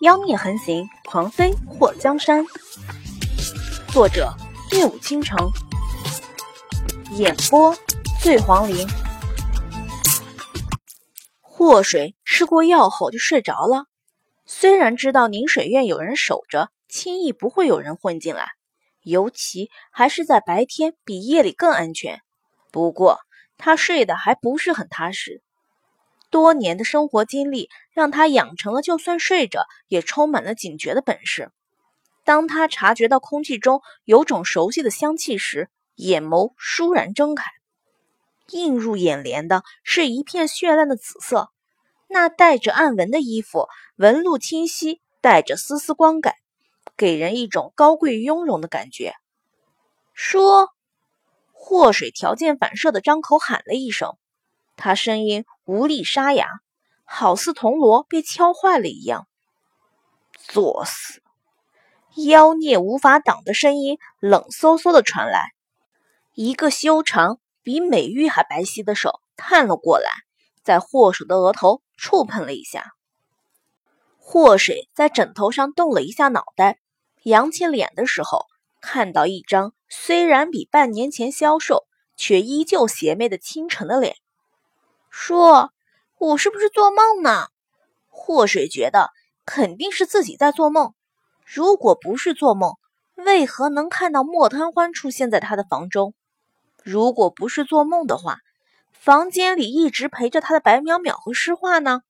妖孽横行，狂妃祸江山。作者：夜舞倾城，演播：醉黄林。祸水吃过药后就睡着了。虽然知道宁水院有人守着，轻易不会有人混进来，尤其还是在白天，比夜里更安全。不过他睡得还不是很踏实。多年的生活经历让他养成了就算睡着也充满了警觉的本事。当他察觉到空气中有种熟悉的香气时，眼眸倏然睁开。映入眼帘的是一片绚烂的紫色，那带着暗纹的衣服，纹路清晰，带着丝丝光感，给人一种高贵雍容的感觉。说，祸水条件反射的张口喊了一声。他声音无力沙哑，好似铜锣被敲坏了一样。作死！妖孽无法挡的声音冷飕飕的传来。一个修长、比美玉还白皙的手探了过来，在祸水的额头触碰了一下。祸水在枕头上动了一下脑袋，扬起脸的时候，看到一张虽然比半年前消瘦，却依旧邪魅的清晨的脸。说：“我是不是做梦呢？”祸水觉得肯定是自己在做梦。如果不是做梦，为何能看到莫贪欢出现在他的房中？如果不是做梦的话，房间里一直陪着他的白淼淼和诗画呢？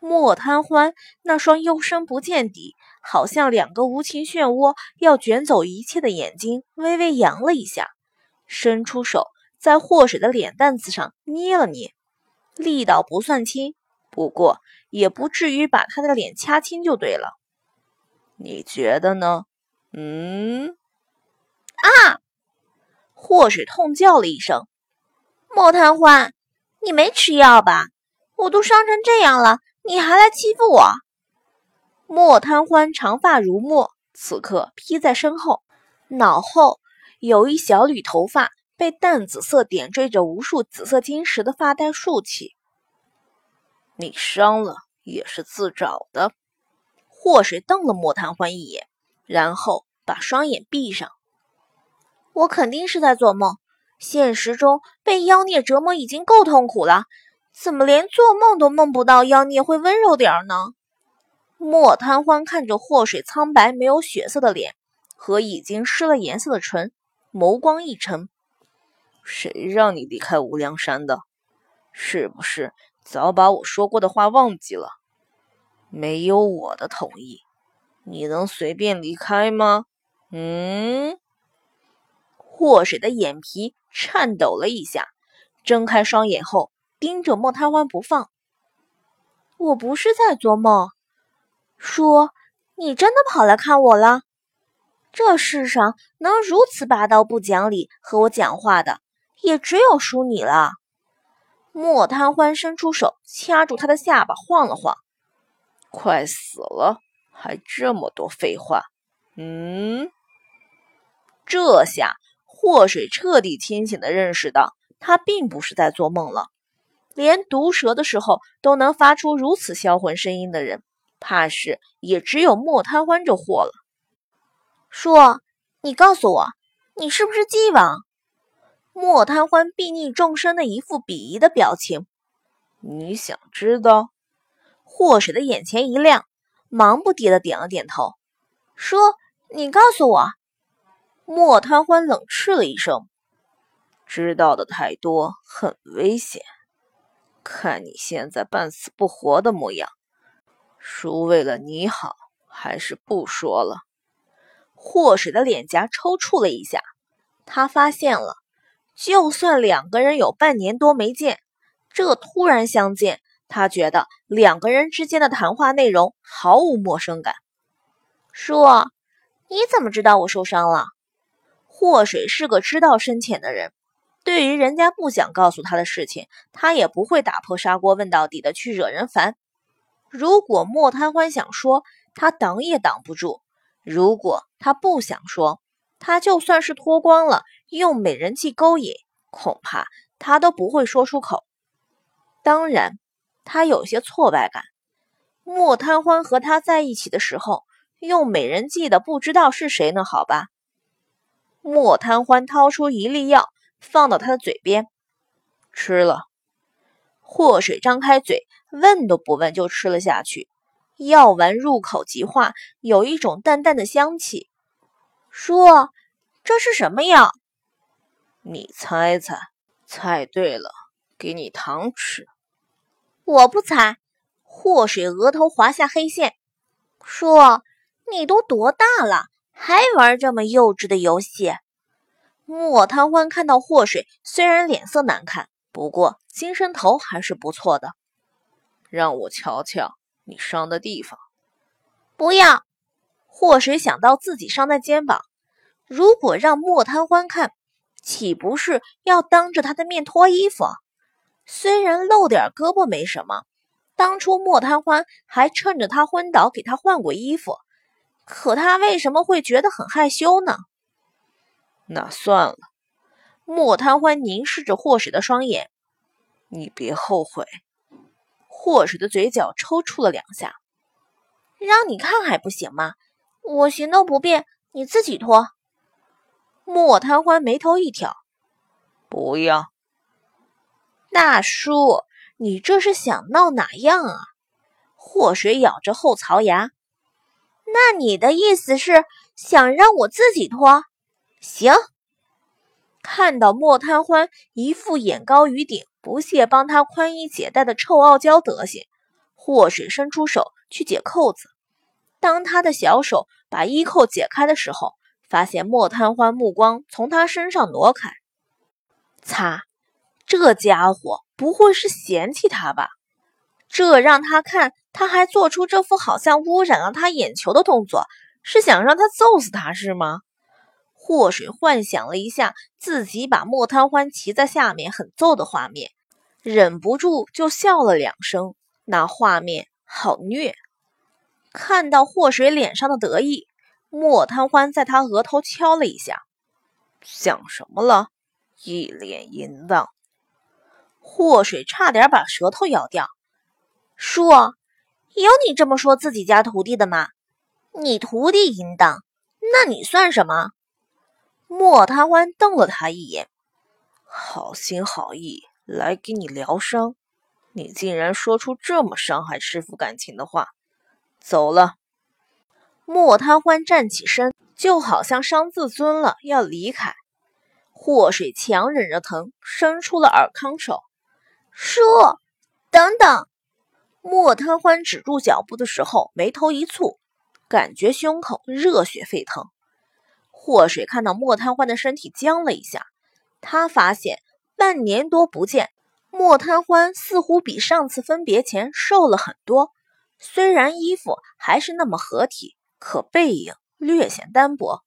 莫贪欢那双幽深不见底，好像两个无情漩涡要卷走一切的眼睛，微微扬了一下，伸出手。在祸水的脸蛋子上捏了捏，力道不算轻，不过也不至于把他的脸掐青就对了。你觉得呢？嗯？啊！祸水痛叫了一声。莫贪欢，你没吃药吧？我都伤成这样了，你还来欺负我？莫贪欢长发如墨，此刻披在身后，脑后有一小缕头发。被淡紫色点缀着无数紫色晶石的发带竖起。你伤了也是自找的。祸水瞪了莫贪欢一眼，然后把双眼闭上。我肯定是在做梦。现实中被妖孽折磨已经够痛苦了，怎么连做梦都梦不到妖孽会温柔点呢？莫贪欢看着祸水苍白没有血色的脸和已经失了颜色的唇，眸光一沉。谁让你离开无量山的？是不是早把我说过的话忘记了？没有我的同意，你能随便离开吗？嗯？祸水的眼皮颤抖了一下，睁开双眼后盯着莫贪欢不放。我不是在做梦，叔你真的跑来看我了？这世上能如此霸道不讲理和我讲话的？也只有输你了。莫贪欢伸出手掐住他的下巴，晃了晃。快死了，还这么多废话。嗯，这下祸水彻底清醒的认识到，他并不是在做梦了。连毒蛇的时候都能发出如此销魂声音的人，怕是也只有莫贪欢这货了。叔，你告诉我，你是不是纪王？莫贪欢睥睨众生的一副鄙夷的表情。你想知道？祸水的眼前一亮，忙不迭的点了点头，说：“你告诉我。”莫贪欢冷斥了一声：“知道的太多，很危险。看你现在半死不活的模样，叔为了你好，还是不说了。”祸水的脸颊抽搐了一下，他发现了。就算两个人有半年多没见，这突然相见，他觉得两个人之间的谈话内容毫无陌生感。叔，你怎么知道我受伤了？祸水是个知道深浅的人，对于人家不想告诉他的事情，他也不会打破砂锅问到底的去惹人烦。如果莫贪欢想说，他挡也挡不住；如果他不想说，他就算是脱光了。用美人计勾引，恐怕他都不会说出口。当然，他有些挫败感，莫贪欢和他在一起的时候，用美人计的不知道是谁呢？好吧。莫贪欢掏出一粒药，放到他的嘴边，吃了。祸水张开嘴，问都不问就吃了下去。药丸入口即化，有一种淡淡的香气。叔，这是什么药？你猜猜，猜对了，给你糖吃。我不猜。祸水额头划下黑线，叔，你都多大了，还玩这么幼稚的游戏？莫贪欢看到祸水，虽然脸色难看，不过精神头还是不错的。让我瞧瞧你伤的地方。不要。祸水想到自己伤在肩膀，如果让莫贪欢看，岂不是要当着他的面脱衣服？虽然露点胳膊没什么。当初莫贪欢还趁着他昏倒给他换过衣服，可他为什么会觉得很害羞呢？那算了。莫贪欢凝视着祸水的双眼，你别后悔。祸水的嘴角抽搐了两下，让你看还不行吗？我行动不便，你自己脱。莫贪欢眉头一挑，不要，大叔。你这是想闹哪样啊？祸水咬着后槽牙。那你的意思是想让我自己脱？行。看到莫贪欢一副眼高于顶、不屑帮他宽衣解带的臭傲娇德行，祸水伸出手去解扣子。当他的小手把衣扣解开的时候，发现莫贪欢目光从他身上挪开。擦，这家伙！不会是嫌弃他吧？这让他看，他还做出这副好像污染了他眼球的动作，是想让他揍死他是吗？祸水幻想了一下自己把莫贪欢骑在下面狠揍的画面，忍不住就笑了两声。那画面好虐。看到祸水脸上的得意，莫贪欢在他额头敲了一下：“想什么了？一脸淫荡。”祸水差点把舌头咬掉。叔，有你这么说自己家徒弟的吗？你徒弟淫荡，那你算什么？莫贪欢瞪了他一眼，好心好意来给你疗伤，你竟然说出这么伤害师傅感情的话。走了。莫贪欢站起身，就好像伤自尊了，要离开。祸水强忍着疼，伸出了尔康手。叔，等等！莫贪欢止住脚步的时候，眉头一蹙，感觉胸口热血沸腾。祸水看到莫贪欢的身体僵了一下，他发现半年多不见，莫贪欢似乎比上次分别前瘦了很多。虽然衣服还是那么合体，可背影略显单薄。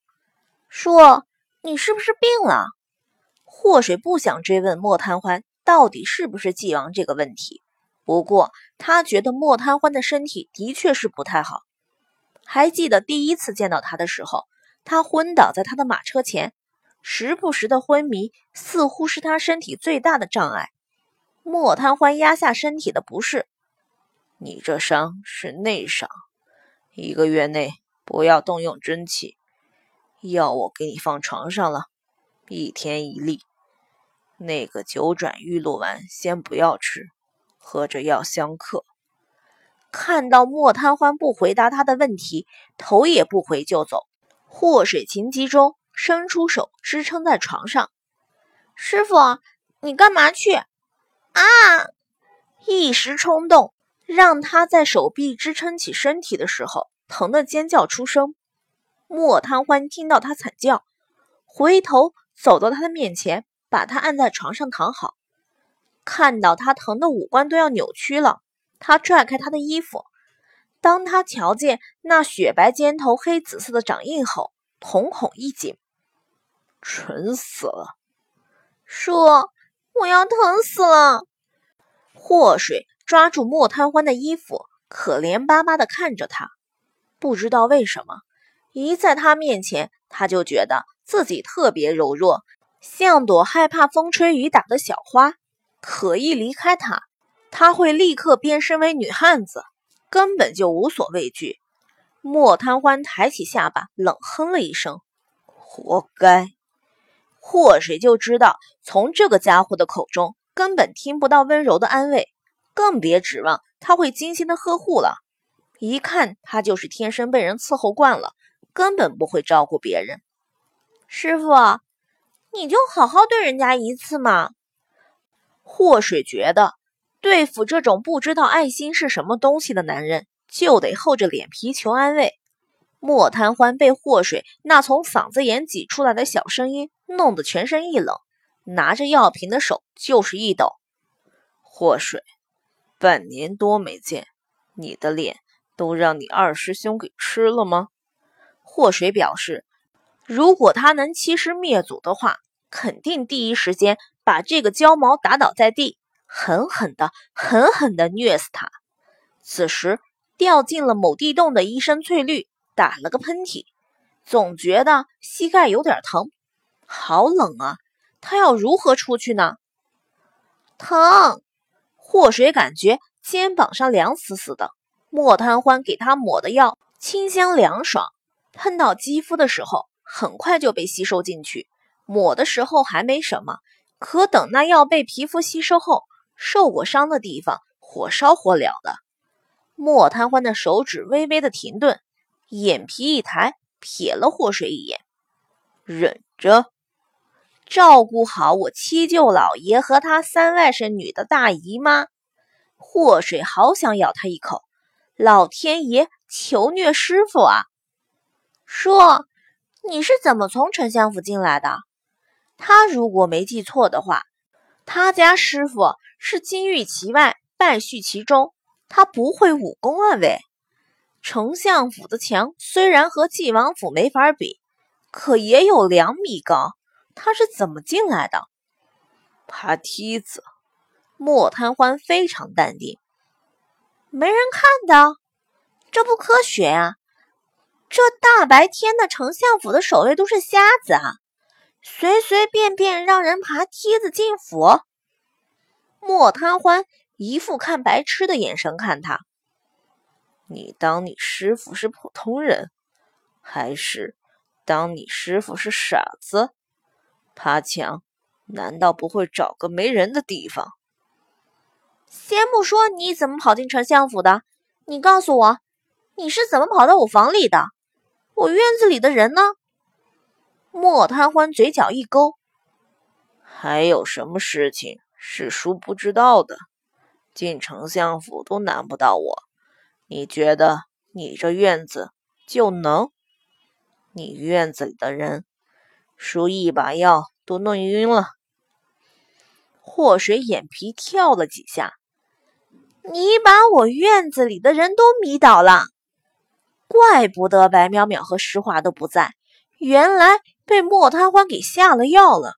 叔，你是不是病了？祸水不想追问莫贪欢。到底是不是纪王这个问题？不过他觉得莫贪欢的身体的确是不太好。还记得第一次见到他的时候，他昏倒在他的马车前，时不时的昏迷似乎是他身体最大的障碍。莫贪欢压下身体的不适，你这伤是内伤，一个月内不要动用真气。药我给你放床上了，一天一粒。那个九转玉露丸先不要吃，喝着药相克。看到莫贪欢不回答他的问题，头也不回就走。祸水情急中伸出手支撑在床上。师傅，你干嘛去？啊！一时冲动，让他在手臂支撑起身体的时候，疼得尖叫出声。莫贪欢听到他惨叫，回头走到他的面前。把他按在床上躺好，看到他疼的五官都要扭曲了，他拽开他的衣服。当他瞧见那雪白肩头黑紫色的掌印后，瞳孔一紧，蠢死了！叔，我要疼死了！祸水抓住莫贪欢的衣服，可怜巴巴的看着他。不知道为什么，一在他面前，他就觉得自己特别柔弱。像朵害怕风吹雨打的小花，可一离开他，他会立刻变身为女汉子。根本就无所畏惧。莫贪欢抬起下巴，冷哼了一声：“活该。”祸水就知道，从这个家伙的口中根本听不到温柔的安慰，更别指望他会精心的呵护了。一看他就是天生被人伺候惯了，根本不会照顾别人。师傅，你就好好对人家一次嘛。祸水觉得，对付这种不知道爱心是什么东西的男人，就得厚着脸皮求安慰。莫贪欢被祸水那从嗓子眼挤出来的小声音弄得全身一冷，拿着药瓶的手就是一抖。祸水，半年多没见，你的脸都让你二师兄给吃了吗？祸水表示，如果他能欺师灭祖的话，肯定第一时间把这个焦毛打倒在地，狠狠的、狠狠的虐死他。此时掉进了某地洞的医生翠绿。打了个喷嚏，总觉得膝盖有点疼，好冷啊！他要如何出去呢？疼！祸水感觉肩膀上凉死死的。莫贪欢给他抹的药清香凉爽，喷到肌肤的时候很快就被吸收进去。抹的时候还没什么，可等那药被皮肤吸收后，受过伤的地方火烧火燎的。莫贪欢的手指微微的停顿。眼皮一抬，瞥了祸水一眼，忍着，照顾好我七舅老爷和他三外甥女的大姨妈。祸水好想咬他一口，老天爷，求虐师傅啊！说，你是怎么从丞相府进来的？他如果没记错的话，他家师傅是金玉其外，败絮其中，他不会武功啊喂！丞相府的墙虽然和晋王府没法比，可也有两米高。他是怎么进来的？爬梯子。莫贪欢非常淡定。没人看到，这不科学啊！这大白天的，丞相府的守卫都是瞎子啊？随随便便让人爬梯子进府？莫贪欢一副看白痴的眼神看他。你当你师傅是普通人，还是当你师傅是傻子？爬墙难道不会找个没人的地方？先不说你怎么跑进丞相府的，你告诉我，你是怎么跑到我房里的？我院子里的人呢？莫贪欢嘴角一勾，还有什么事情是叔不知道的？进丞相府都难不到我。你觉得你这院子就能？你院子里的人，叔一把药都弄晕了。祸水眼皮跳了几下，你把我院子里的人都迷倒了，怪不得白淼淼和石华都不在，原来被莫贪欢给下了药了。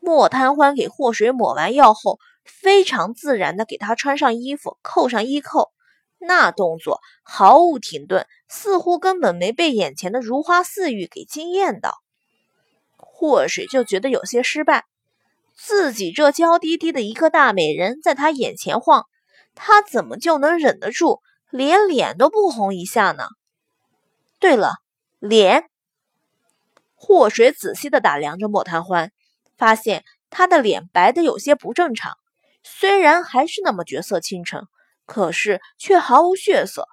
莫贪欢给祸水抹完药后，非常自然的给他穿上衣服，扣上衣扣。那动作毫无停顿，似乎根本没被眼前的如花似玉给惊艳到。祸水就觉得有些失败，自己这娇滴滴的一个大美人在他眼前晃，他怎么就能忍得住，连脸都不红一下呢？对了，脸。祸水仔细的打量着莫贪欢，发现他的脸白的有些不正常，虽然还是那么绝色倾城。可是却毫无血色，